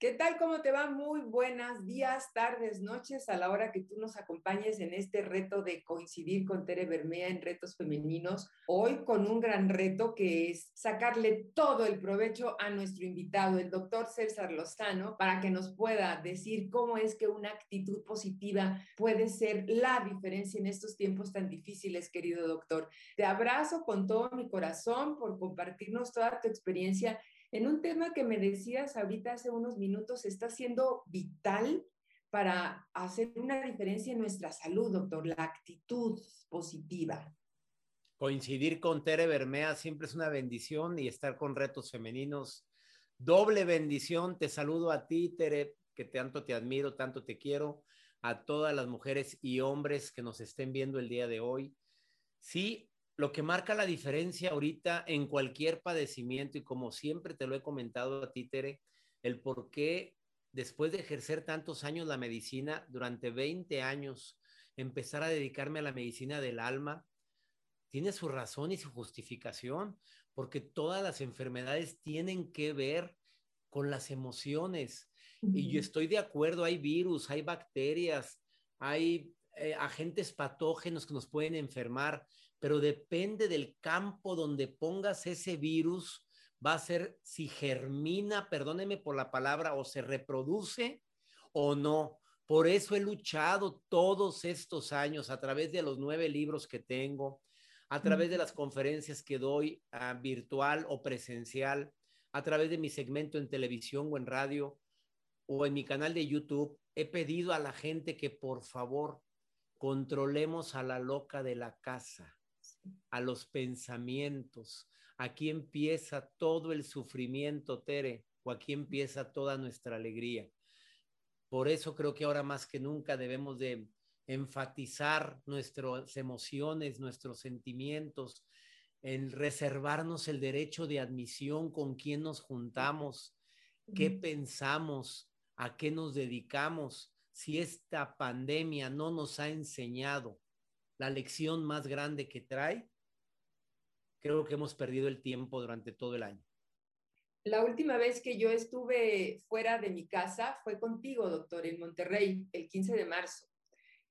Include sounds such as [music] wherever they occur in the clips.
¿Qué tal? ¿Cómo te va? Muy buenas días, tardes, noches, a la hora que tú nos acompañes en este reto de coincidir con Tere Bermea en retos femeninos. Hoy con un gran reto que es sacarle todo el provecho a nuestro invitado, el doctor César Lozano, para que nos pueda decir cómo es que una actitud positiva puede ser la diferencia en estos tiempos tan difíciles, querido doctor. Te abrazo con todo mi corazón por compartirnos toda tu experiencia en un tema que me decías ahorita hace unos minutos, está siendo vital para hacer una diferencia en nuestra salud, doctor, la actitud positiva. Coincidir con Tere Bermea siempre es una bendición y estar con retos femeninos, doble bendición. Te saludo a ti, Tere, que tanto te admiro, tanto te quiero, a todas las mujeres y hombres que nos estén viendo el día de hoy. Sí, lo que marca la diferencia ahorita en cualquier padecimiento y como siempre te lo he comentado a ti, Tere, el por qué después de ejercer tantos años la medicina, durante 20 años, empezar a dedicarme a la medicina del alma, tiene su razón y su justificación, porque todas las enfermedades tienen que ver con las emociones. Y yo estoy de acuerdo, hay virus, hay bacterias, hay eh, agentes patógenos que nos pueden enfermar, pero depende del campo donde pongas ese virus, va a ser si germina, perdóneme por la palabra, o se reproduce o no. Por eso he luchado todos estos años a través de los nueve libros que tengo, a través de las conferencias que doy ah, virtual o presencial, a través de mi segmento en televisión o en radio o en mi canal de YouTube. He pedido a la gente que por favor controlemos a la loca de la casa a los pensamientos. Aquí empieza todo el sufrimiento, Tere, o aquí empieza toda nuestra alegría. Por eso creo que ahora más que nunca debemos de enfatizar nuestras emociones, nuestros sentimientos, en reservarnos el derecho de admisión con quién nos juntamos, qué pensamos, a qué nos dedicamos, si esta pandemia no nos ha enseñado la lección más grande que trae, creo que hemos perdido el tiempo durante todo el año. La última vez que yo estuve fuera de mi casa fue contigo, doctor, en Monterrey, el 15 de marzo,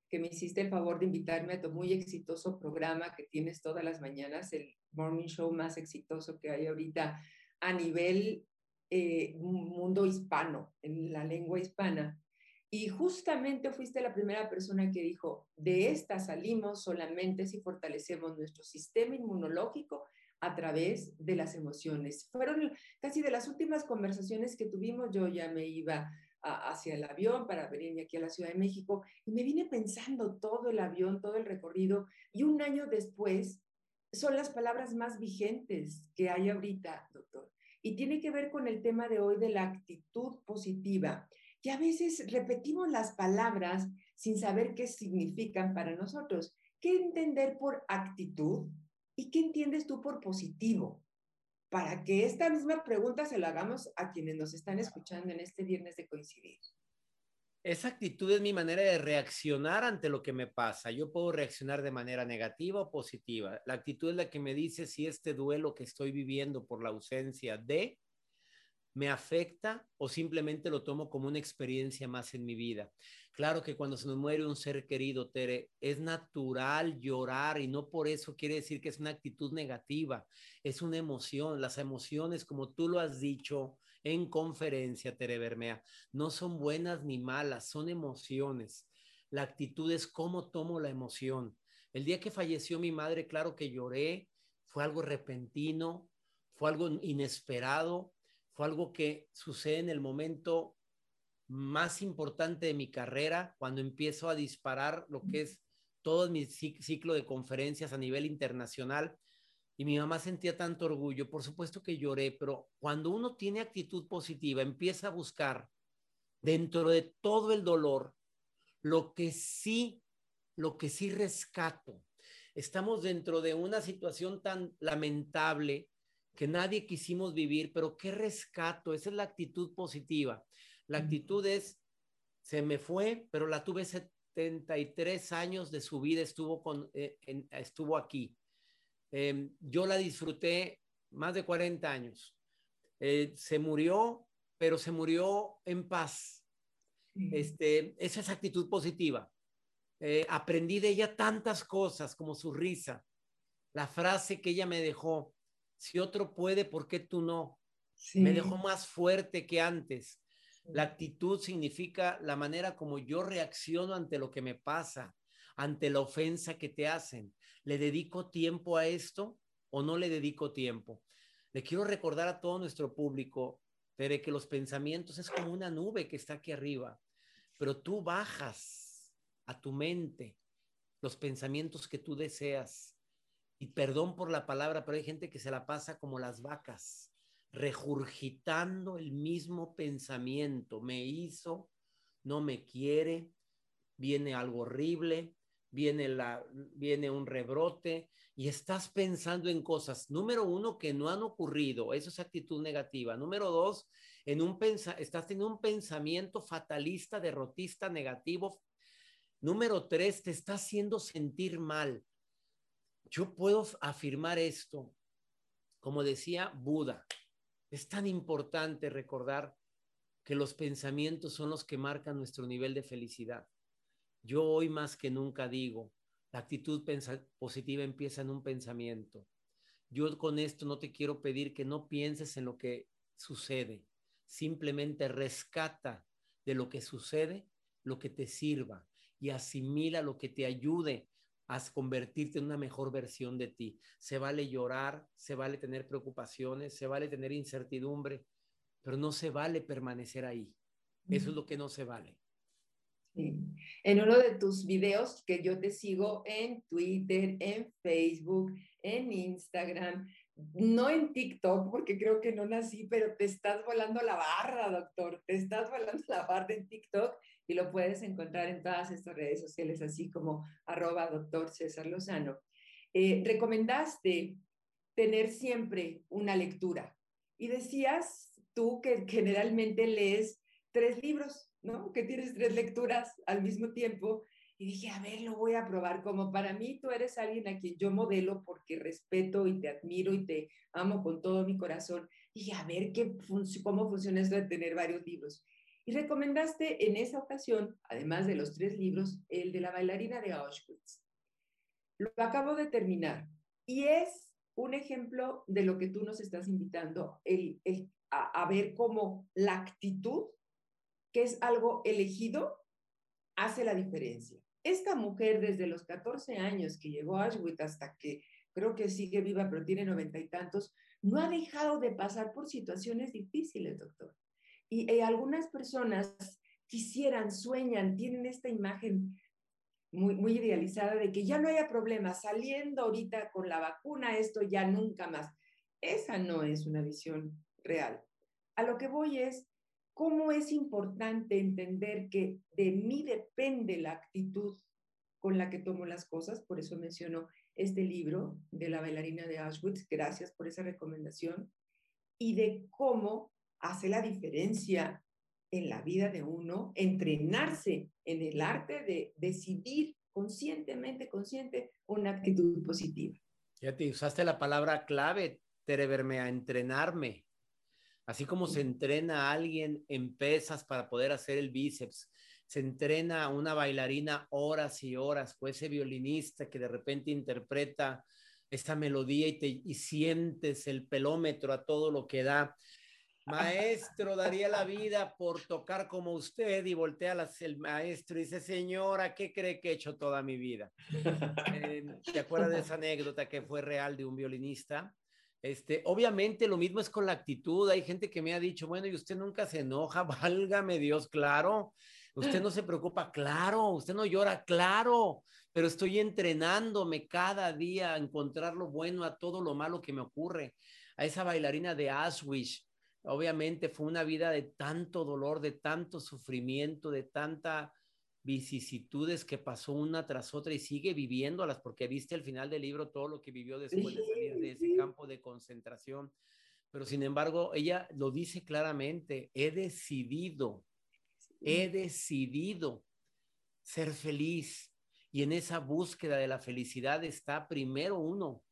que me hiciste el favor de invitarme a tu muy exitoso programa que tienes todas las mañanas, el morning show más exitoso que hay ahorita a nivel eh, mundo hispano, en la lengua hispana. Y justamente fuiste la primera persona que dijo, de esta salimos solamente si fortalecemos nuestro sistema inmunológico a través de las emociones. Fueron casi de las últimas conversaciones que tuvimos, yo ya me iba hacia el avión para venirme aquí a la Ciudad de México y me vine pensando todo el avión, todo el recorrido y un año después son las palabras más vigentes que hay ahorita, doctor. Y tiene que ver con el tema de hoy de la actitud positiva y a veces repetimos las palabras sin saber qué significan para nosotros. ¿Qué entender por actitud y qué entiendes tú por positivo? Para que esta misma pregunta se la hagamos a quienes nos están escuchando en este viernes de coincidir. Esa actitud es mi manera de reaccionar ante lo que me pasa. Yo puedo reaccionar de manera negativa o positiva. La actitud es la que me dice si este duelo que estoy viviendo por la ausencia de me afecta o simplemente lo tomo como una experiencia más en mi vida. Claro que cuando se nos muere un ser querido, Tere, es natural llorar y no por eso quiere decir que es una actitud negativa, es una emoción. Las emociones, como tú lo has dicho en conferencia, Tere Bermea, no son buenas ni malas, son emociones. La actitud es cómo tomo la emoción. El día que falleció mi madre, claro que lloré, fue algo repentino, fue algo inesperado, fue algo que sucede en el momento más importante de mi carrera, cuando empiezo a disparar lo que es todo mi ciclo de conferencias a nivel internacional. Y mi mamá sentía tanto orgullo, por supuesto que lloré, pero cuando uno tiene actitud positiva, empieza a buscar dentro de todo el dolor lo que sí, lo que sí rescato. Estamos dentro de una situación tan lamentable que nadie quisimos vivir, pero qué rescato, esa es la actitud positiva. La actitud es, se me fue, pero la tuve 73 años de su vida, estuvo, con, eh, estuvo aquí. Em, yo la disfruté más de 40 años. Eh, se murió pero se murió en paz. Este, esa es actitud positiva. Eh, aprendí de ella tantas cosas como su risa, la frase que ella me dejó, si otro puede, ¿por qué tú no? Me dejó más fuerte que antes. La actitud significa la manera como yo reacciono ante lo que me pasa, ante la ofensa que te hacen. ¿Le dedico tiempo a esto o no le dedico tiempo? Le quiero recordar a todo nuestro público, Tere, que los pensamientos es como una nube que está aquí arriba, pero tú bajas a tu mente los pensamientos que tú deseas. Y perdón por la palabra, pero hay gente que se la pasa como las vacas, regurgitando el mismo pensamiento. Me hizo, no me quiere, viene algo horrible, viene, la, viene un rebrote y estás pensando en cosas, número uno, que no han ocurrido, eso es actitud negativa. Número dos, en un pensa estás teniendo un pensamiento fatalista, derrotista, negativo. Número tres, te está haciendo sentir mal. Yo puedo afirmar esto, como decía Buda, es tan importante recordar que los pensamientos son los que marcan nuestro nivel de felicidad. Yo hoy más que nunca digo, la actitud positiva empieza en un pensamiento. Yo con esto no te quiero pedir que no pienses en lo que sucede, simplemente rescata de lo que sucede lo que te sirva y asimila lo que te ayude a convertirte en una mejor versión de ti. Se vale llorar, se vale tener preocupaciones, se vale tener incertidumbre, pero no se vale permanecer ahí. Eso es lo que no se vale. En uno de tus videos que yo te sigo en Twitter, en Facebook, en Instagram, no en TikTok, porque creo que no nací, pero te estás volando la barra, doctor. Te estás volando la barra en TikTok y lo puedes encontrar en todas estas redes sociales, así como arroba doctor César Lozano. Eh, recomendaste tener siempre una lectura y decías tú que generalmente lees tres libros ¿no? Que tienes tres lecturas al mismo tiempo. Y dije, a ver, lo voy a probar. Como para mí tú eres alguien a quien yo modelo porque respeto y te admiro y te amo con todo mi corazón. Dije, a ver qué cómo funciona esto de tener varios libros. Y recomendaste en esa ocasión, además de los tres libros, el de la bailarina de Auschwitz. Lo acabo de terminar y es un ejemplo de lo que tú nos estás invitando, el, a, a ver cómo la actitud que es algo elegido, hace la diferencia. Esta mujer desde los 14 años que llegó a Auschwitz hasta que creo que sigue viva, pero tiene noventa y tantos, no ha dejado de pasar por situaciones difíciles, doctor. Y, y algunas personas quisieran, sueñan, tienen esta imagen muy, idealizada de que ya no haya problema, saliendo ahorita con la vacuna, esto ya nunca más. Esa no es una visión real. A lo que voy es, cómo es importante entender que de mí depende la actitud con la que tomo las cosas, por eso menciono este libro de la bailarina de Auschwitz, gracias por esa recomendación, y de cómo hace la diferencia en la vida de uno, entrenarse en el arte de decidir conscientemente, consciente, una actitud positiva. Ya te usaste la palabra clave, Tere a entrenarme. Así como se entrena a alguien en pesas para poder hacer el bíceps, se entrena a una bailarina horas y horas, o ese violinista que de repente interpreta esta melodía y, te, y sientes el pelómetro a todo lo que da. Maestro, daría la vida por tocar como usted y voltea el maestro y dice, señora, ¿qué cree que he hecho toda mi vida? Eh, ¿Te acuerdas de esa anécdota que fue real de un violinista? Este, obviamente lo mismo es con la actitud. Hay gente que me ha dicho, bueno, y usted nunca se enoja, [laughs] válgame Dios, claro. Usted no se preocupa, claro. Usted no llora, claro. Pero estoy entrenándome cada día a encontrar lo bueno a todo lo malo que me ocurre. A esa bailarina de Auschwitz, obviamente fue una vida de tanto dolor, de tanto sufrimiento, de tanta vicisitudes que pasó una tras otra y sigue viviéndolas, porque viste al final del libro todo lo que vivió después de salir de ese campo de concentración. Pero sin embargo, ella lo dice claramente, he decidido, he decidido ser feliz. Y en esa búsqueda de la felicidad está primero uno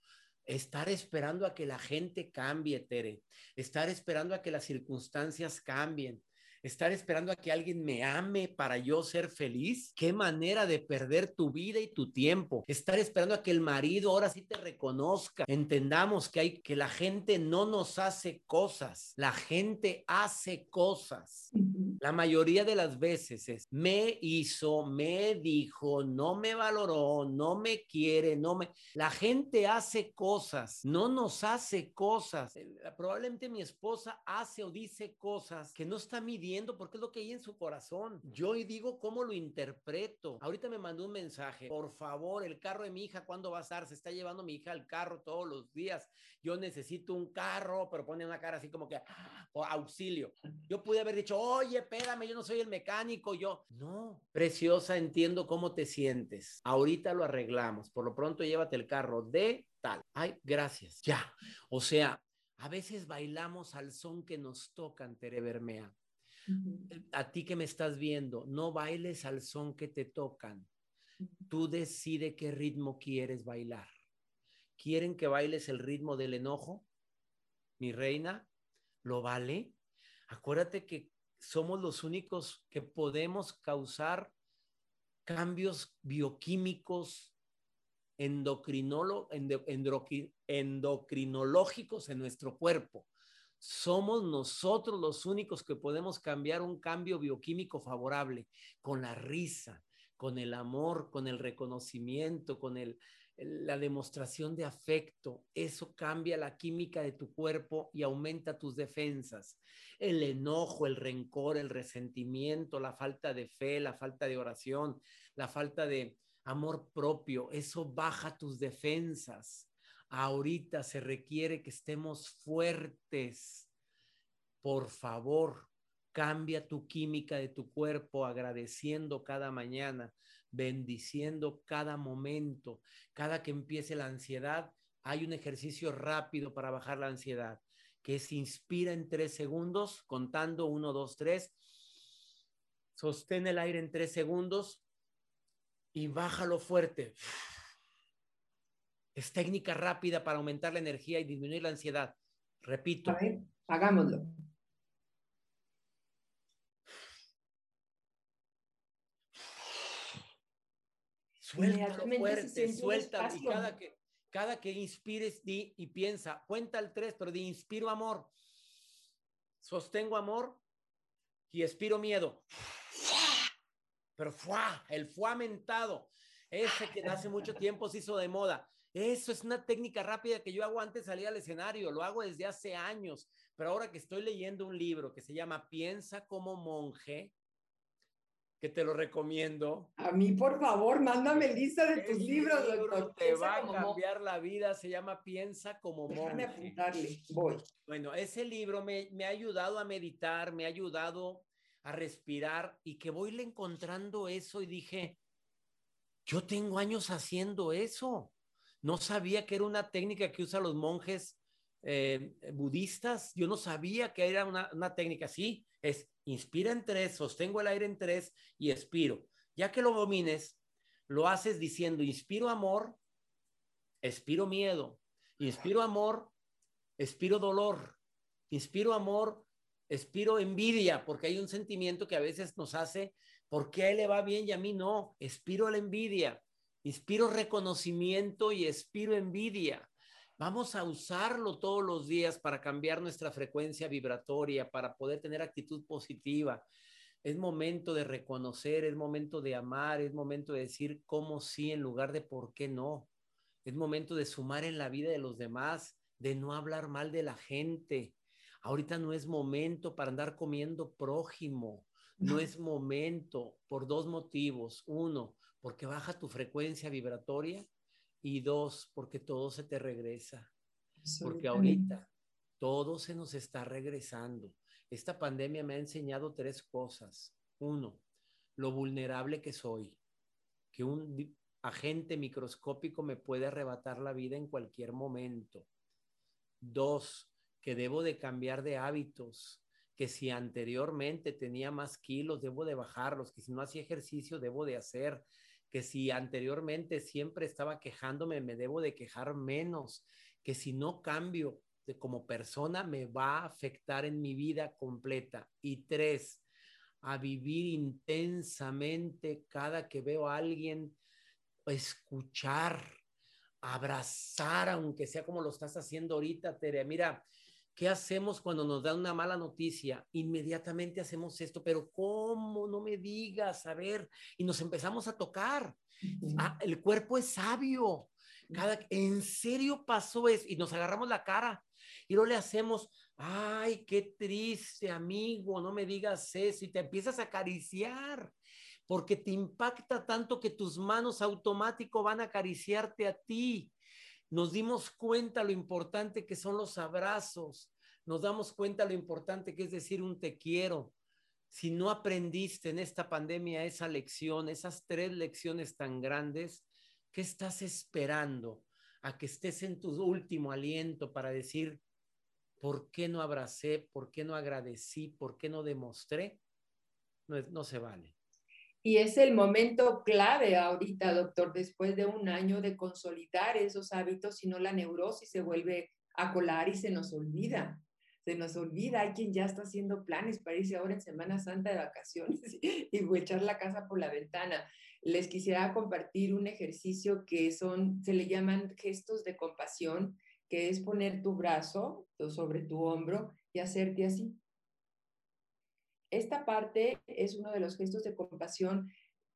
estar esperando a que la gente cambie, Tere, estar esperando a que las circunstancias cambien, estar esperando a que alguien me ame para yo ser feliz. Qué manera de perder tu vida y tu tiempo. Estar esperando a que el marido ahora sí te reconozca. Entendamos que hay que la gente no nos hace cosas, la gente hace cosas. La mayoría de las veces es me hizo, me dijo, no me valoró, no me quiere, no me la gente hace cosas, no nos hace cosas. Probablemente mi esposa hace o dice cosas que no está midiendo porque es lo que hay en su corazón. Yo digo cómo lo interpreto. Ahorita me mandó un mensaje. Por favor, el carro de mi hija, ¿cuándo va a estar? Se está llevando mi hija al carro todos los días. Yo necesito un carro, pero pone una cara así como que ah, auxilio. Yo pude haber dicho, oye, espérame, yo no soy el mecánico. Yo, no, preciosa, entiendo cómo te sientes. Ahorita lo arreglamos. Por lo pronto, llévate el carro de tal. Ay, gracias. Ya. O sea, a veces bailamos al son que nos tocan, Tere Bermea. A ti que me estás viendo, no bailes al son que te tocan. Tú decide qué ritmo quieres bailar. ¿Quieren que bailes el ritmo del enojo? Mi reina, ¿lo vale? Acuérdate que somos los únicos que podemos causar cambios bioquímicos endocrinológicos en nuestro cuerpo. Somos nosotros los únicos que podemos cambiar un cambio bioquímico favorable con la risa, con el amor, con el reconocimiento, con el, la demostración de afecto. Eso cambia la química de tu cuerpo y aumenta tus defensas. El enojo, el rencor, el resentimiento, la falta de fe, la falta de oración, la falta de amor propio, eso baja tus defensas Ahorita se requiere que estemos fuertes. Por favor, cambia tu química de tu cuerpo agradeciendo cada mañana, bendiciendo cada momento. Cada que empiece la ansiedad, hay un ejercicio rápido para bajar la ansiedad, que se inspira en tres segundos, contando uno, dos, tres. Sostén el aire en tres segundos y bájalo fuerte. Es técnica rápida para aumentar la energía y disminuir la ansiedad. Repito. Hagámoslo. Suéltalo fuerte, suéltalo. Y cada que, cada que inspires di y piensa, cuenta el tres, pero di inspiro amor, sostengo amor y expiro miedo. Pero fuá, el fuá mentado, ese que hace mucho tiempo se hizo de moda. Eso es una técnica rápida que yo hago antes de salir al escenario, lo hago desde hace años, pero ahora que estoy leyendo un libro que se llama Piensa como monje, que te lo recomiendo. A mí, por favor, mándame lista de [laughs] tus libros, doctor. Te va a cambiar la vida, se llama Piensa como monje. Déjame apuntarle, voy. Bueno, ese libro me, me ha ayudado a meditar, me ha ayudado a respirar y que voy le encontrando eso y dije, yo tengo años haciendo eso. No sabía que era una técnica que usan los monjes eh, budistas. Yo no sabía que era una, técnica así. Es inspira en tres, sostengo el aire en tres y expiro. Ya que lo domines, lo haces diciendo inspiro amor, expiro miedo, inspiro amor, expiro dolor, inspiro amor, expiro envidia, porque hay un sentimiento que a veces nos hace, ¿por qué a él le va bien y a mí no? Expiro la envidia, Inspiro reconocimiento y expiro envidia. Vamos a usarlo todos los días para cambiar nuestra frecuencia vibratoria, para poder tener actitud positiva. Es momento de reconocer, es momento de amar, es momento de decir cómo sí en lugar de por qué no. Es momento de sumar en la vida de los demás, de no hablar mal de la gente. Ahorita no es momento para andar comiendo prójimo. No es momento por dos motivos. Uno, porque baja tu frecuencia vibratoria y dos, porque todo se te regresa. Porque ahorita todo se nos está regresando. Esta pandemia me ha enseñado tres cosas. Uno, lo vulnerable que soy, que un agente microscópico me puede arrebatar la vida en cualquier momento. Dos, que debo de cambiar de hábitos, que si anteriormente tenía más kilos, debo de bajarlos, que si no hacía ejercicio, debo de hacer, que si anteriormente siempre estaba quejándome, me debo de quejar menos, que si no cambio de como persona me va a afectar en mi vida completa. Y tres, a vivir intensamente cada que veo a alguien, escuchar, abrazar, aunque sea como lo estás haciendo ahorita, Tere. Mira, ¿qué hacemos cuando nos dan una mala noticia? Inmediatamente hacemos esto, pero ¿cómo? Digas, a ver, y nos empezamos a tocar. Ah, el cuerpo es sabio. Cada, en serio pasó eso y nos agarramos la cara y no le hacemos, ay, qué triste, amigo, no me digas eso y te empiezas a acariciar porque te impacta tanto que tus manos automático van a acariciarte a ti. Nos dimos cuenta lo importante que son los abrazos, nos damos cuenta lo importante que es decir un te quiero. Si no aprendiste en esta pandemia esa lección, esas tres lecciones tan grandes, ¿qué estás esperando a que estés en tu último aliento para decir, ¿por qué no abracé? ¿Por qué no agradecí? ¿Por qué no demostré? No, se vale. Y es el momento clave ahorita, doctor, después de un año de consolidar esos hábitos, si no la neurosis se vuelve a colar y se nos olvida. Se nos olvida, hay quien ya está haciendo planes para irse ahora en Semana Santa de vacaciones [laughs] y, echar la casa por la ventana. Les quisiera compartir un ejercicio que son, se le llaman gestos de compasión, que es poner tu brazo sobre tu hombro y hacerte así esta parte es uno de los gestos de compasión.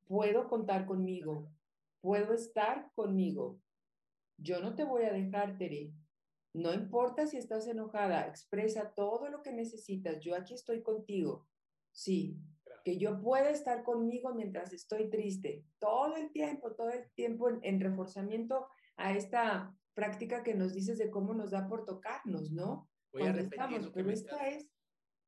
Puedo contar conmigo, puedo estar conmigo. Yo no te voy a dejar, Tere. No importa si estás enojada, expresa todo lo que necesitas. Yo aquí estoy contigo. Sí, que yo pueda estar conmigo mientras estoy triste. Todo el tiempo, todo el tiempo en, reforzamiento a esta práctica que nos dices de cómo nos da por tocarnos, ¿no? Voy a repetir es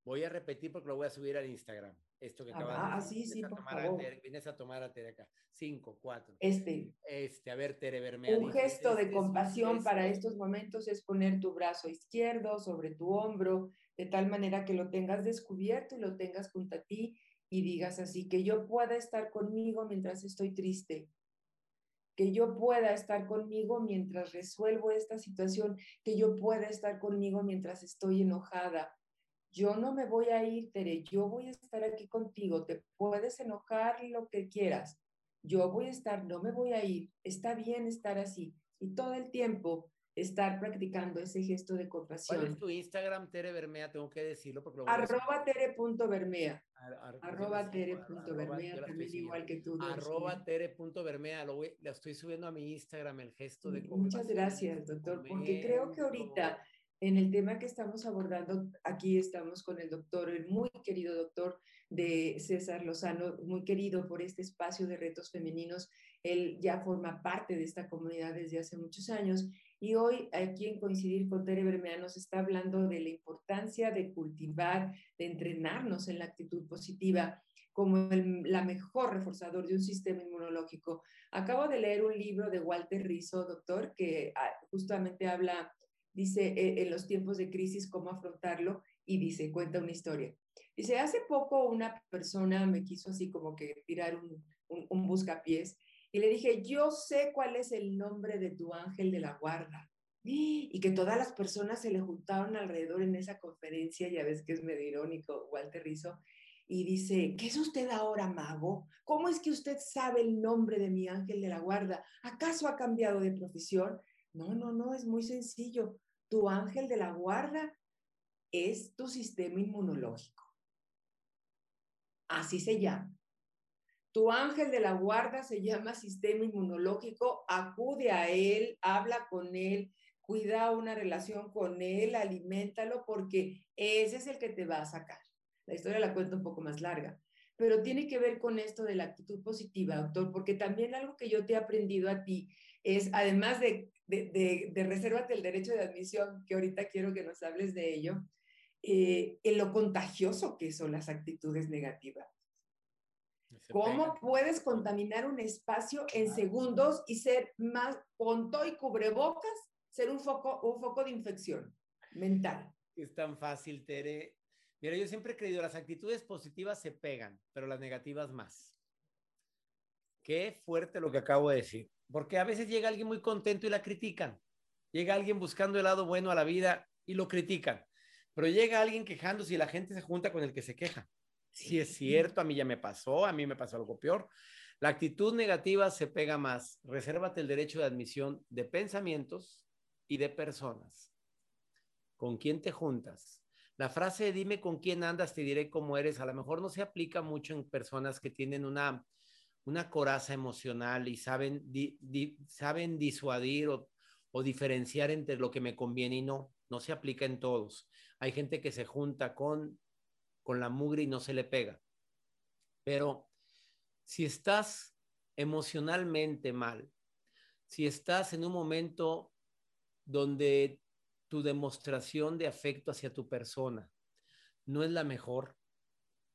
Voy a repetir porque lo voy a subir al Instagram. Esto que acabas de decir. Ah, sí, sí, por favor. vienes a tomar a Tere acá. Cinco, cuatro. Este. Este, a ver, Tere Bermea. Un gesto de compasión para estos momentos es poner tu brazo izquierdo sobre tu hombro, de tal manera que lo tengas descubierto y lo tengas junto a ti y digas así, que yo pueda estar conmigo mientras estoy triste, que yo pueda estar conmigo mientras resuelvo esta situación, que yo pueda estar conmigo mientras estoy enojada, yo no me voy a ir, Tere, yo voy a estar aquí contigo, te puedes enojar lo que quieras, yo voy a estar, no me voy a ir, está bien estar así. Y todo el tiempo estar practicando ese gesto de compasión. ¿Cuál es tu Instagram, Tere Bermea? Tengo que decirlo porque lo Arroba tere.bermea. Arroba tere.bermea, también igual que tú. Arroba tere.bermea, lo, lo estoy subiendo a mi Instagram, el gesto de compasión. Muchas gracias, doctor, porque creo que ahorita en el tema que estamos abordando, aquí estamos con el doctor, el muy querido doctor de César Lozano, muy querido por este espacio de retos femeninos. Él ya forma parte de esta comunidad desde hace muchos años y hoy aquí en Coincidir con Tere Bermea nos está hablando de la importancia de cultivar, de entrenarnos en la actitud positiva como el la mejor reforzador de un sistema inmunológico. Acabo de leer un libro de Walter Rizzo, doctor, que ah, justamente habla dice eh, en los tiempos de crisis cómo afrontarlo y dice, cuenta una historia. Dice, hace poco una persona me quiso así como que tirar un, un, buscapiés y le dije, yo sé cuál es el nombre de tu ángel de la guarda. Y que todas las personas se le juntaron alrededor en esa conferencia, ya ves que es medio irónico, Walter Rizzo, y dice, ¿qué es usted ahora, mago? ¿Cómo es que usted sabe el nombre de mi ángel de la guarda? ¿Acaso ha cambiado de profesión? No, no, no, es muy sencillo. Tu ángel de la guarda es tu sistema inmunológico. Así se llama. Tu ángel de la guarda se llama sistema inmunológico, acude a él, habla con él, cuida una relación con él, aliméntalo, porque ese es el que te va a sacar. La historia la cuento un poco más larga, pero tiene que ver con esto de la actitud positiva, doctor, porque también algo que yo te he aprendido a ti es, además de de, de, resérvate el derecho de admisión, que ahorita quiero que nos hables de ello, eh, en lo contagioso que son las actitudes negativas. ¿Cómo puedes contaminar un espacio en segundos y ser más, con y cubrebocas, ser un foco, un foco de infección mental? Es tan fácil, Tere. Mira, yo siempre he creído, las actitudes positivas se pegan, pero las negativas más. Qué fuerte lo que acabo de decir porque a veces llega alguien muy contento y la critican. Llega alguien buscando el lado bueno a la vida y lo critican. Pero llega alguien quejándose y la gente se junta con el que se queja. Si es cierto, a mí ya me pasó, a mí me pasó algo peor. La actitud negativa se pega más. Resérvate el derecho de admisión de pensamientos y de personas. ¿Con quién te juntas? La frase dime con quién andas, te diré cómo eres, a lo mejor no se aplica mucho en personas que tienen una, una coraza emocional y saben, saben disuadir o, o diferenciar entre lo que me conviene y no. No se aplica en todos. Hay gente que se junta con, con la mugre y no se le pega. Pero si estás emocionalmente mal, si estás en un momento donde tu demostración de afecto hacia tu persona no es la mejor,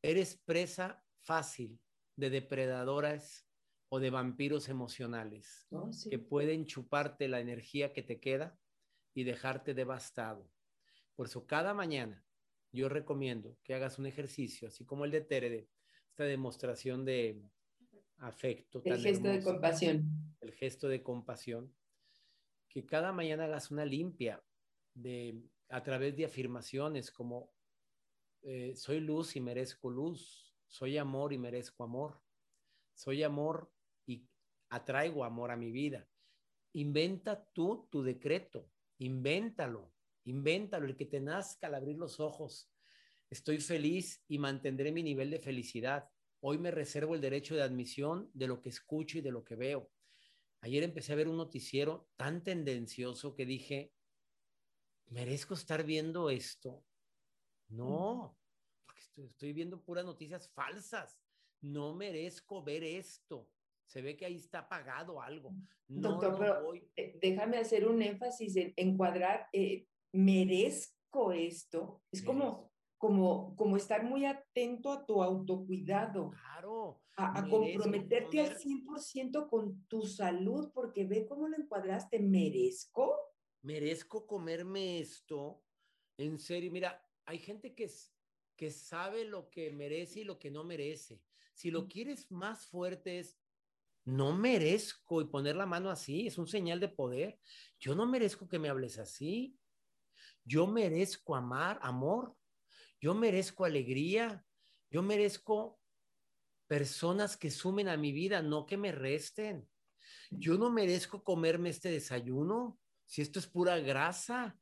eres presa fácil de depredadoras o de vampiros emocionales oh, que pueden chuparte la energía que te queda y dejarte devastado. Por eso cada mañana yo recomiendo que hagas un ejercicio, así como el de Terede, esta demostración de afecto. El gesto de compasión. El gesto de compasión. Que cada mañana hagas una limpia de, a través de afirmaciones como eh, soy luz y merezco luz, soy amor y merezco amor, soy amor y atraigo amor a mi vida. Inventa tú tu decreto, invéntalo, invéntalo, el que te nazca al abrir los ojos. Estoy feliz y mantendré mi nivel de felicidad. Hoy me reservo el derecho de admisión de lo que escucho y de lo que veo. Ayer empecé a ver un noticiero tan tendencioso que dije, ¿merezco estar viendo esto? No, estoy, viendo puras noticias falsas. No merezco ver esto. Se ve que ahí está apagado algo. Doctor, pero eh, déjame hacer un énfasis en encuadrar, eh, merezco esto. Es como, como, como estar muy atento a tu autocuidado. Claro. A, a comprometerte al 100% con tu salud, porque ve cómo lo encuadraste. ¿Merezco? merezco comerme esto. En serio, mira, hay gente que, que sabe lo que merece y lo que no merece. Si lo quieres más fuerte es, no merezco y poner la mano así, es un señal de poder. Yo no merezco que me hables así. Yo merezco amar, amor. Yo merezco alegría. Yo merezco personas que sumen a mi vida, no que me resten. Yo no merezco comerme este desayuno si esto es pura grasa,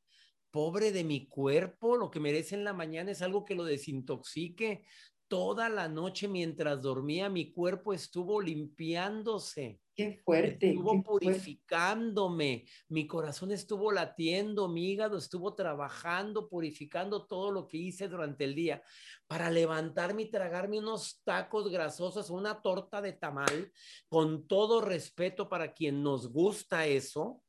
pobre de mi cuerpo, lo que merece en la mañana es algo que lo desintoxique. Toda la noche mientras dormía mi cuerpo estuvo limpiándose. Qué fuerte. Estuvo purificándome, mi corazón estuvo latiendo, mi hígado estuvo trabajando, purificando todo lo que hice durante el día para levantarme y tragarme unos tacos grasosos, una torta de tamal, con todo respeto para quien nos gusta eso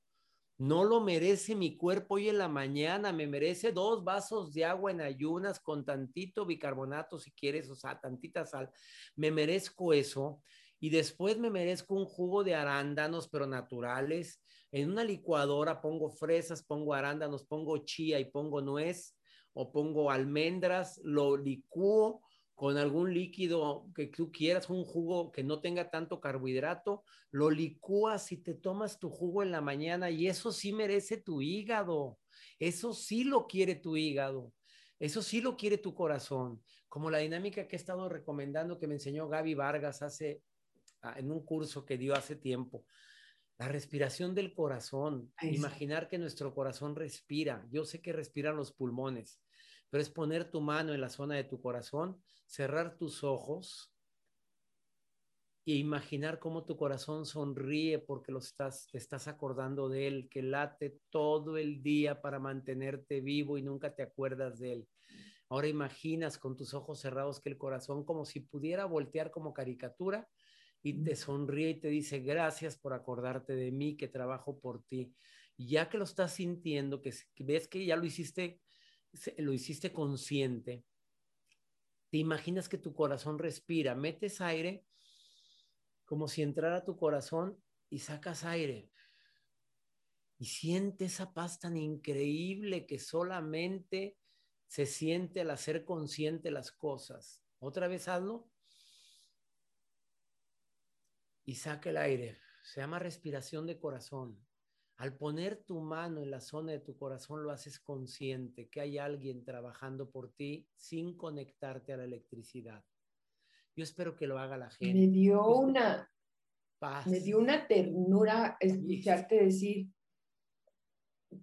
no lo merece mi cuerpo hoy en la mañana, me merece dos vasos de agua en ayunas con tantito bicarbonato si quieres, o sea, tantita sal. Me merezco eso. Y después me merezco un jugo de arándanos, pero naturales. En una licuadora pongo fresas, pongo arándanos, pongo chía y pongo nuez o pongo almendras, lo licúo con algún líquido que tú quieras, un jugo que no tenga tanto carbohidrato, lo licúas y te tomas tu jugo en la mañana y eso sí merece tu hígado, eso sí lo quiere tu hígado, eso sí lo quiere tu corazón, como la dinámica que he estado recomendando que me enseñó Gaby Vargas hace ah, en un curso que dio hace tiempo. La respiración del corazón, imaginar que nuestro corazón respira. Yo sé que respiran los pulmones, pero es poner tu mano en la zona de tu corazón, cerrar tus ojos e imaginar cómo tu corazón sonríe porque lo estás, te estás acordando de él, que late todo el día para mantenerte vivo y nunca te acuerdas de él. Ahora imaginas con tus ojos cerrados que el corazón como si pudiera voltear como caricatura y te sonríe y te dice gracias por acordarte de mí, que trabajo por ti. Y ya que lo estás sintiendo, que ves que ya lo hiciste lo hiciste consciente, te imaginas que tu corazón respira, metes aire como si entrara tu corazón y sacas aire. Y siente esa paz tan increíble que solamente se siente al hacer consciente las cosas. Otra vez hazlo. Y saca el aire. Se llama respiración de corazón. Al poner tu mano en la zona de tu corazón, lo haces consciente que hay alguien trabajando por ti sin conectarte a la electricidad. Yo espero que lo haga la gente. Me dio una paz. Me dio una ternura escucharte decir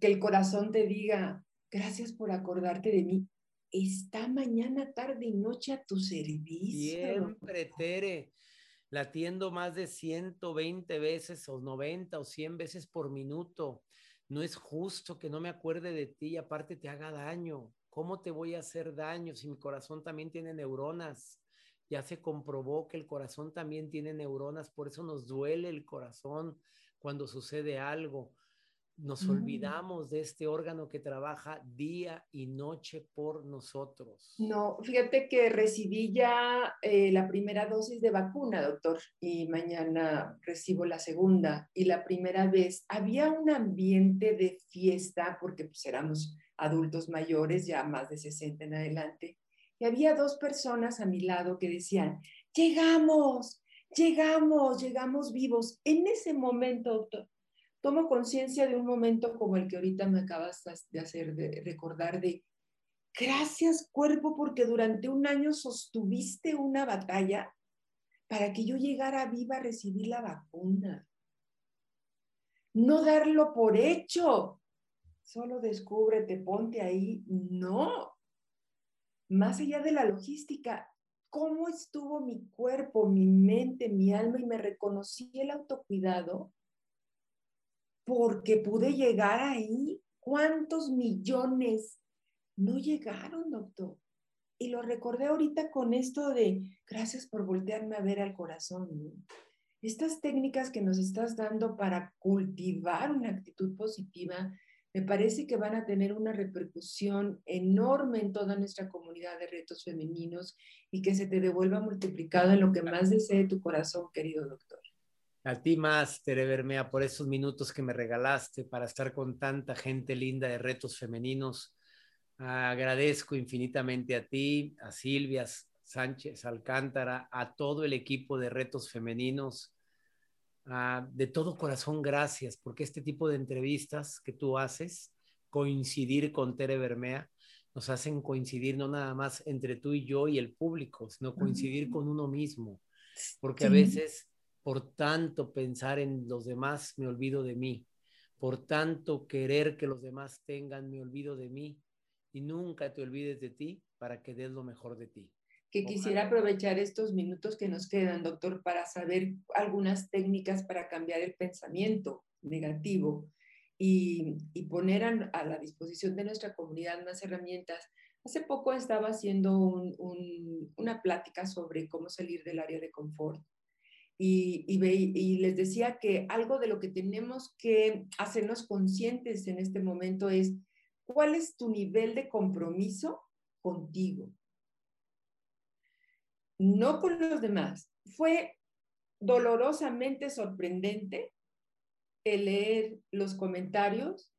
que el corazón te diga, gracias por acordarte de mí. Está mañana, tarde y noche a tu servicio. Siempre, Tere latiendo más de 120 veces o 90 o 100 veces por minuto. No es justo que no me acuerde de ti y aparte te haga daño. ¿Cómo te voy a hacer daño si mi corazón también tiene neuronas? Ya se comprobó que el corazón también tiene neuronas, por eso nos duele el corazón cuando sucede algo nos olvidamos de este órgano que trabaja día y noche por nosotros. No, fíjate que recibí ya eh, la primera dosis de vacuna, doctor, y mañana recibo la segunda. Y la primera vez había un ambiente de fiesta, porque pues éramos adultos mayores, ya más de 60 en adelante, y había dos personas a mi lado que decían, llegamos, llegamos, llegamos vivos. En ese momento, doctor, tomo conciencia de un momento como el que ahorita me acabas de hacer, de recordar de, gracias cuerpo porque durante un año sostuviste una batalla para que yo llegara viva a recibir la vacuna. No darlo por hecho. Solo descúbrete, ponte ahí. No. Más allá de la logística, ¿cómo estuvo mi cuerpo, mi mente, mi alma y me reconocí el autocuidado? Porque pude llegar ahí. ¿Cuántos millones no llegaron, doctor? Y lo recordé ahorita con esto de gracias por voltearme a ver al corazón. Estas técnicas que nos estás dando para cultivar una actitud positiva, me parece que van a tener una repercusión enorme en toda nuestra comunidad de retos femeninos y que se te devuelva multiplicado en lo que más desee tu corazón, querido doctor. A ti más, Tere Bermea, por esos minutos que me regalaste para estar con tanta gente linda de retos femeninos. Agradezco infinitamente a ti, a Silvia Sánchez Alcántara, a todo el equipo de retos femeninos. de todo corazón, gracias, porque este tipo de entrevistas que tú haces, coincidir con Tere Bermea, nos hacen coincidir no nada más entre tú y yo y el público, sino coincidir con uno mismo, porque a veces por tanto pensar en los demás, me olvido de mí. Por tanto querer que los demás tengan, me olvido de mí. Y nunca te olvides de ti para que des lo mejor de ti. Que quisiera aprovechar estos minutos que nos quedan, doctor, para saber algunas técnicas para cambiar el pensamiento negativo y, poner a, la disposición de nuestra comunidad más herramientas. Hace poco estaba haciendo una plática sobre cómo salir del área de confort y, les decía que algo de lo que tenemos que hacernos conscientes en este momento es cuál es tu nivel de compromiso contigo, no con los demás. Fue dolorosamente sorprendente el leer los comentarios,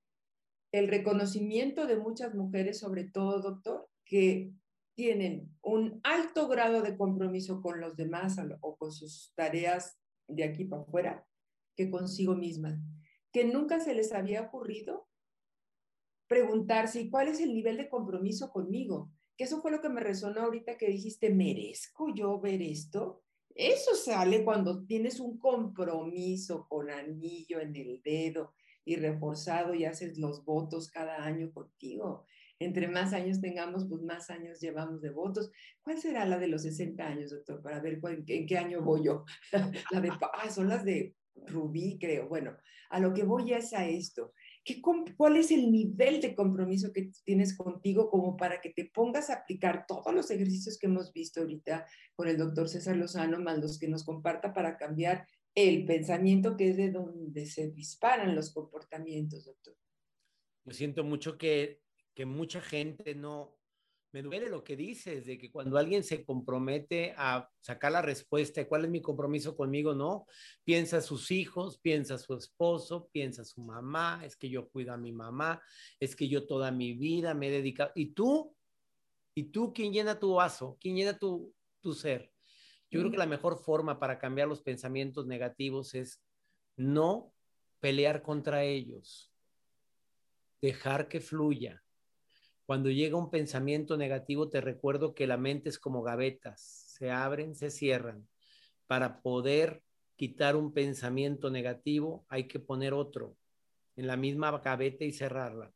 el reconocimiento de muchas mujeres, sobre todo, doctor, que tienen un alto grado de compromiso con los demás o con sus tareas de aquí para afuera que consigo misma, que nunca se les había ocurrido preguntarse cuál es el nivel de compromiso conmigo, que eso fue lo que me resonó ahorita que dijiste, ¿merezco yo ver esto? Eso sale cuando tienes un compromiso con anillo en el dedo y reforzado y haces los votos cada año contigo entre más años tengamos, pues más años llevamos de votos. ¿Cuál será la de los 60 años, doctor? Para ver en qué año voy yo. [laughs] la de, ah, son las de Rubí, creo. Bueno, a lo que voy es a esto. ¿Qué, ¿Cuál es el nivel de compromiso que tienes contigo como para que te pongas a aplicar todos los ejercicios que hemos visto ahorita con el doctor César Lozano, más los que nos comparta para cambiar el pensamiento que es de donde se disparan los comportamientos, doctor? Yo siento mucho que que mucha gente no, me duele lo que dices, de que cuando alguien se compromete a sacar la respuesta cuál es mi compromiso conmigo, no, piensa sus hijos, piensa su esposo, piensa su mamá, es que yo cuido a mi mamá, es que yo toda mi vida me he dedicado, y tú, y tú, ¿quién llena tu vaso? ¿Quién llena tu, tu ser? Yo creo que la mejor forma para cambiar los pensamientos negativos es no pelear contra ellos, dejar que fluya. Cuando llega un pensamiento negativo, te recuerdo que la mente es como gavetas, se abren, se cierran. Para poder quitar un pensamiento negativo, hay que poner otro en la misma gaveta y cerrarla.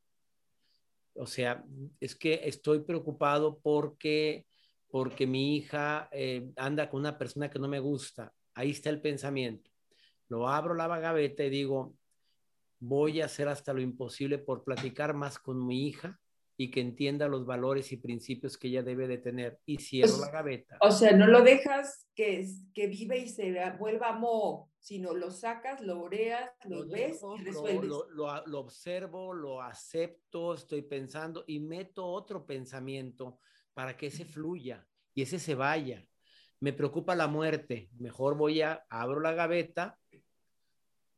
O sea, es que estoy preocupado porque, porque mi hija eh, anda con una persona que no me gusta. Ahí está el pensamiento. Lo abro la gaveta y digo, voy a hacer hasta lo imposible por platicar más con mi hija y que entienda los valores y principios que ella debe de tener y cierro la gaveta. O sea, no lo dejas que, que vive y se vuelva mo, sino lo sacas, lo oreas, lo, ves y resuelves. Lo, lo, lo, observo, lo acepto, estoy pensando y meto otro pensamiento para que ese fluya y ese se vaya. Me preocupa la muerte, mejor voy a, abro la gaveta.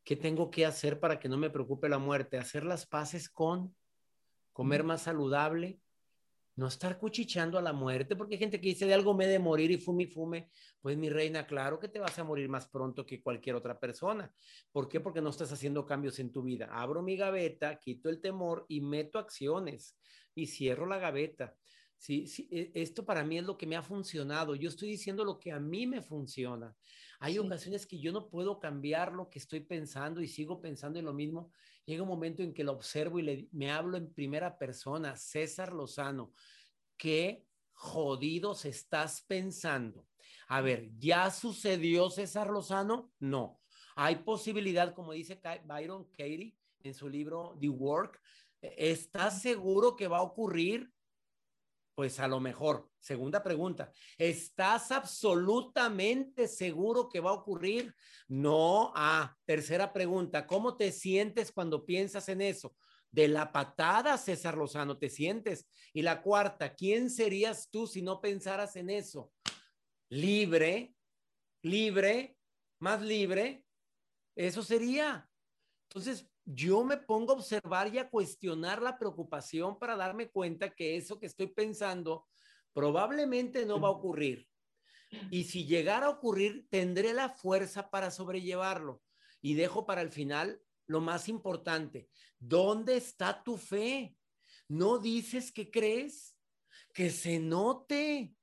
¿Qué tengo que hacer para que no me preocupe la muerte? Hacer las paces con comer más saludable, no estar cuchicheando a la muerte, porque hay gente que dice de algo me de morir y fume y fume. Pues mi reina, claro que te vas a morir más pronto que cualquier otra persona. ¿Por qué? Porque no estás haciendo cambios en tu vida. Abro mi gaveta, quito el temor y meto acciones y cierro la gaveta. Sí, sí, e, esto para mí es lo que me ha funcionado. Yo estoy diciendo lo que a mí me funciona. Hay ocasiones que yo no puedo cambiar lo que estoy pensando y sigo pensando en lo mismo llega un momento en que lo observo y le, me hablo en primera persona, César Lozano, ¿qué jodidos estás pensando? A ver, ¿ya sucedió César Lozano? No. Hay posibilidad, como dice Byron Katie en su libro The Work, ¿estás seguro que va a ocurrir? Pues a lo mejor. Segunda pregunta, ¿estás absolutamente seguro que va a ocurrir? No. Ah, tercera pregunta, ¿cómo te sientes cuando piensas en eso? De la patada, César Lozano, te sientes. Y la cuarta, ¿quién serías tú si no pensaras en eso? Libre, libre, más libre. Eso sería. Entonces, yo me pongo a observar y a cuestionar la preocupación para darme cuenta que eso que estoy pensando probablemente no va a ocurrir. Y si llegara a ocurrir, tendré la fuerza para sobrellevarlo. Y dejo para el final lo más importante. ¿Dónde está tu fe? ¿No dices que crees? Que se note.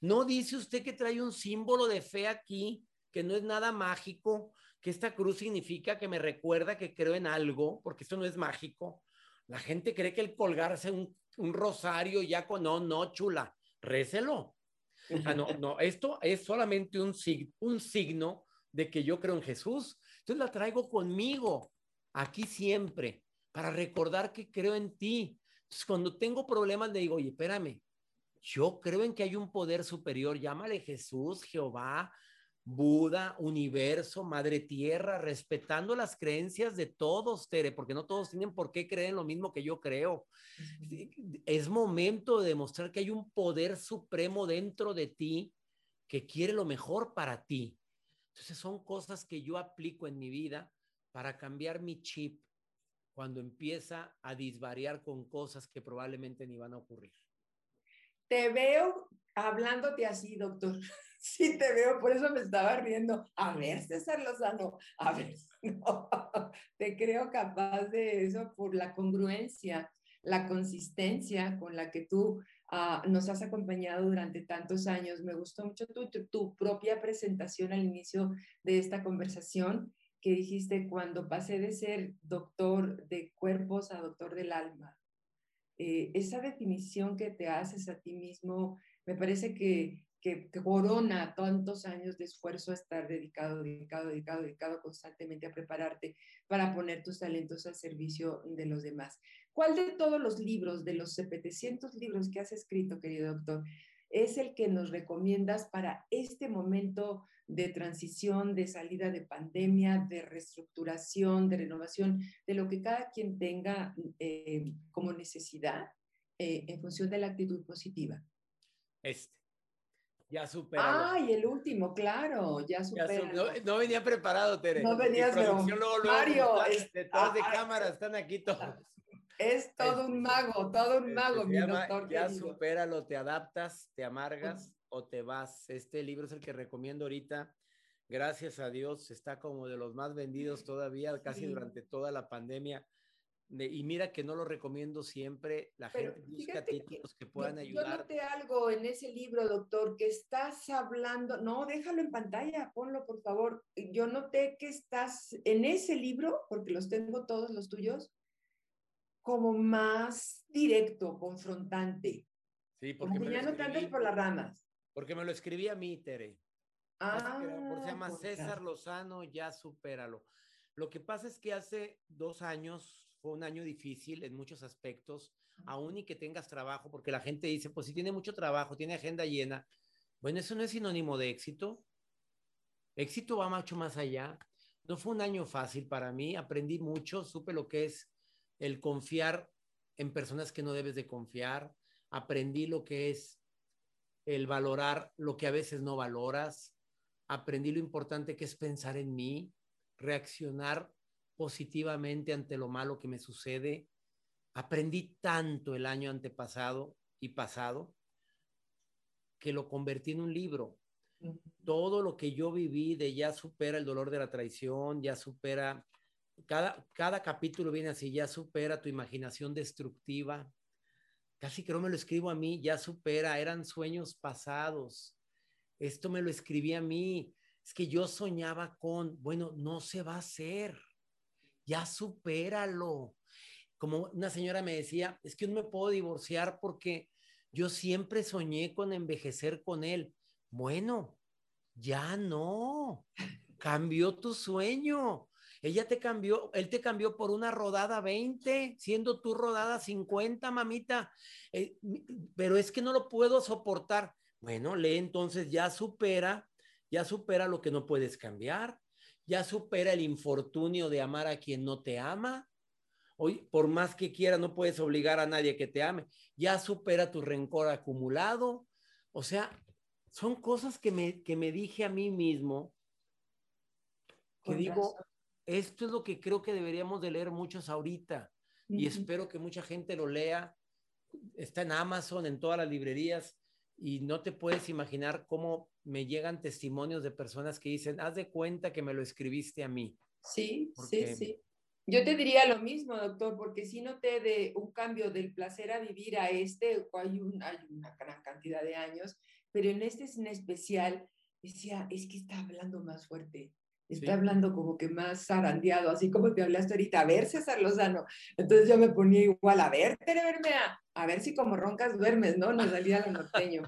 ¿No dice usted que trae un símbolo de fe aquí, que no es nada mágico, que esta cruz significa que me recuerda que creo en algo, porque esto no es mágico. La gente cree que el colgarse un, un rosario ya con, no, no, chula, récelo. no, no, esto es solamente un, un signo de que yo creo en Jesús. Entonces la traigo conmigo, aquí siempre, para recordar que creo en ti. Entonces cuando tengo problemas le digo, oye, espérame, yo creo en que hay un poder superior, llámale Jesús, Jehová, Buda, universo, madre tierra, respetando las creencias de todos, Tere, porque no todos tienen por qué creer en lo mismo que yo creo. Es momento de demostrar que hay un poder supremo dentro de ti que quiere lo mejor para ti. Entonces son cosas que yo aplico en mi vida para cambiar mi chip cuando empieza a disvariar con cosas que probablemente ni van a ocurrir. Te veo hablándote así, doctor [laughs] sí te veo, por eso me estaba riendo. A ver, César Lozano, a ver, [laughs] no, te creo capaz de eso por la congruencia, la consistencia con la que tú ah, nos has acompañado durante tantos años. Me gustó mucho tu, tu, propia presentación al inicio de esta conversación que dijiste cuando pasé de ser doctor de cuerpos a doctor del alma. Eh, esa definición que te haces a ti mismo, me parece que corona tantos años de esfuerzo a estar dedicado, dedicado, dedicado, dedicado constantemente a prepararte para poner tus talentos al servicio de los demás. ¿Cuál de todos los libros, de los 700 libros que has escrito, querido doctor, es el que nos recomiendas para este momento de transición, de salida de pandemia, de reestructuración, de renovación, de lo que cada quien tenga eh, como necesidad eh, en función de la actitud positiva? Este. Ya supera. Ay, el último, claro, ya supera. no, venía preparado, Tere. No venías, pero Mario, de todas de cámara están aquí todos. Es todo un mago, todo un mago, mi doctor. Ya supéralo, te adaptas, te amargas o te vas. Este libro es el que recomiendo ahorita. gracias a Dios, está como de los más vendidos todavía, casi durante toda la pandemia. Y mira que no lo recomiendo siempre, la gente busca títulos que, puedan ayudar. Yo noté algo en ese libro, doctor, que estás hablando, no, déjalo en pantalla, ponlo por favor. Yo noté que estás en ese libro, porque los tengo todos los tuyos, como más directo, confrontante. Sí, porque ya no te andes por las ramas. Porque me lo escribí a mí, Tere. Ah, se llama César Lozano, ya supéralo. Lo que pasa es que hace dos años fue un año difícil en muchos aspectos, aún y que tengas trabajo, porque la gente dice, pues si tiene mucho trabajo, tiene agenda llena. Bueno, eso no es sinónimo de éxito. Éxito va mucho más allá. No fue un año fácil para mí, aprendí mucho, supe lo que es el confiar en personas que no debes de confiar, aprendí lo que es el valorar lo que a veces no valoras, aprendí lo importante que es pensar en mí, reaccionar positivamente ante lo malo que me sucede. Aprendí tanto el año antepasado y pasado que lo convertí en un libro. Todo lo que yo viví de ya supera el dolor de la traición, ya supera, cada, cada capítulo viene así, ya supera tu imaginación destructiva. Casi que no me lo escribo a mí, ya supera, eran sueños pasados, esto me lo escribí a mí. Es que yo soñaba con, bueno, no se va a hacer. Ya supéralo. Como una señora me decía, es que no me puedo divorciar porque yo siempre soñé con envejecer con él. Bueno, ya no. Cambió tu sueño. Ella te cambió, él te cambió por una rodada 20, siendo tú rodada 50, mamita. Eh, pero es que no lo puedo soportar. Bueno, lee entonces ya supera, ya supera lo que no puedes cambiar, ya supera el infortunio de amar a quien no te ama. Hoy, por más que quiera, no puedes obligar a nadie que te ame. Ya supera tu rencor acumulado. O sea, son cosas que me, que me dije a mí mismo, que digo, esto es lo que creo que deberíamos de leer muchos ahorita. Y espero que mucha gente lo lea. Está en Amazon, en todas las librerías y no te puedes imaginar cómo me llegan testimonios de personas que dicen, haz de cuenta que me lo escribiste a mí. Sí, sí, sí. Yo te diría lo mismo, doctor, porque si noté de un cambio del placer a vivir a este, hay, un, hay una gran cantidad de años, pero en este es en especial, decía, es que está hablando más fuerte, está hablando como que más zarandeado, así como te hablaste ahorita, a ver César Lozano. Entonces yo me ponía igual, a ver, Tere Bermea, a ver si como roncas duermes, ¿no? Nos salía lo norteño.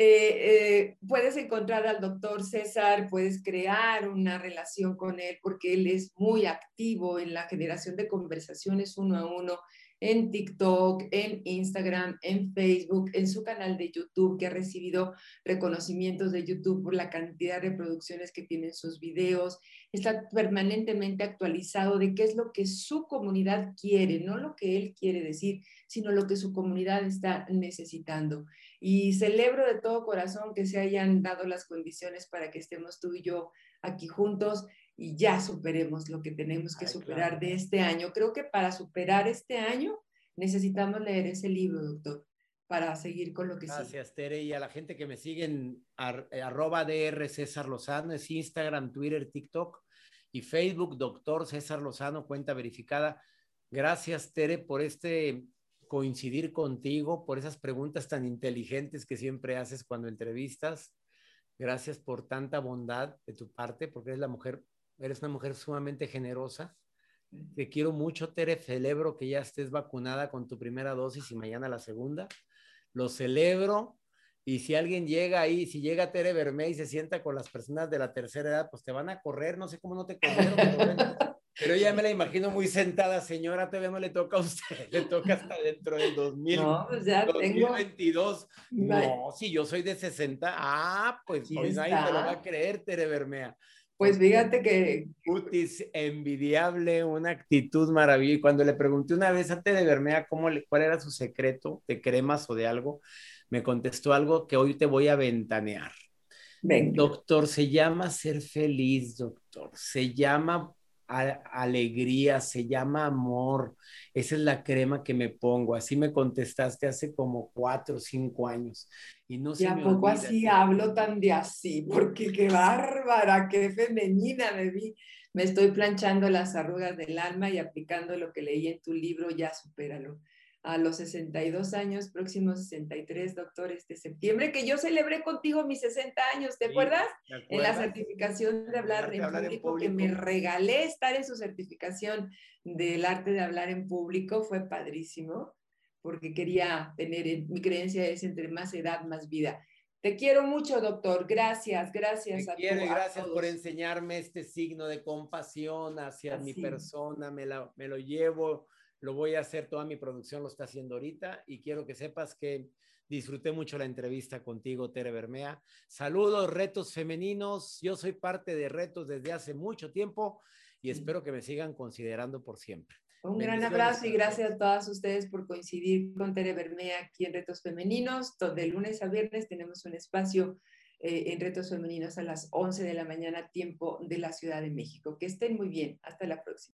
Eh, eh, puedes encontrar al doctor César, puedes crear una relación con él porque él es muy activo en la generación de conversaciones uno a uno en TikTok, en Instagram, en Facebook, en su canal de YouTube, que ha recibido reconocimientos de YouTube por la cantidad de reproducciones que tienen sus videos. Está permanentemente actualizado de qué es lo que su comunidad quiere, no lo que él quiere decir, sino lo que su comunidad está necesitando. Y celebro de todo corazón que se hayan dado las condiciones para que estemos tú y yo aquí juntos y ya superemos lo que tenemos que superar de este año. Creo que para superar este año necesitamos leer ese libro, doctor, para seguir con lo que Gracias, Tere. Y a la gente que me siguen, eh, arroba DR César Lozano, es Instagram, Twitter, TikTok y Facebook, doctor César Lozano, cuenta verificada. Gracias, Tere, por este coincidir contigo, por esas preguntas tan inteligentes que siempre haces cuando entrevistas. Gracias por tanta bondad de tu parte, porque eres la mujer eres una mujer sumamente generosa. Te quiero mucho, Tere. Celebro que ya estés vacunada con tu primera dosis y mañana la segunda. Lo celebro. Y si alguien llega ahí, si llega Tere Vermé y se sienta con las personas de la tercera edad, pues te van a correr. No sé cómo no te corrieron, pero, ya me la imagino muy sentada, señora. Todavía no le toca a usted, [laughs] le toca hasta dentro del 2000, no, pues ya 2022. No, si yo soy de 60, ah, pues hoy nadie te lo va a creer, Tere Bermea. Pues fíjate que... Cutis envidiable, una actitud maravillosa. Y cuando le pregunté una vez a de Bermea cómo le, cuál era su secreto de cremas o de algo, me contestó algo que hoy te voy a ventanear. Doctor, se llama ser feliz, doctor. Se llama alegría, se llama amor. Esa es la crema que me pongo. Así me contestaste hace como cuatro o cinco años. Y no sé. ¿Y a poco así hablo tan de así? Porque qué bárbara, qué femenina me vi. Me estoy planchando las arrugas del alma y aplicando lo que leí en tu libro, ya supéralo a los 62 años, próximos 63, doctor, este septiembre, que yo celebré contigo mis 60 años, ¿te acuerdas? En la certificación de hablar, en, público, que me regalé estar en su certificación del arte de hablar en público, fue padrísimo, porque quería tener, mi creencia es entre más edad, más vida. Te quiero mucho, doctor. Gracias, gracias Te a quiero gracias por enseñarme este signo de compasión hacia mi persona. Me, la, me lo llevo lo voy a hacer, toda mi producción lo está haciendo ahorita y quiero que sepas que disfruté mucho la entrevista contigo, Tere Bermea. Saludos, retos femeninos. Yo soy parte de retos desde hace mucho tiempo y espero que me sigan considerando por siempre. Un gran abrazo y gracias a todas ustedes por coincidir con Tere Bermea aquí en Retos Femeninos. De lunes a viernes tenemos un espacio eh, en Retos Femeninos a las 11 de la mañana, tiempo de la Ciudad de México. Que estén muy bien. Hasta la próxima.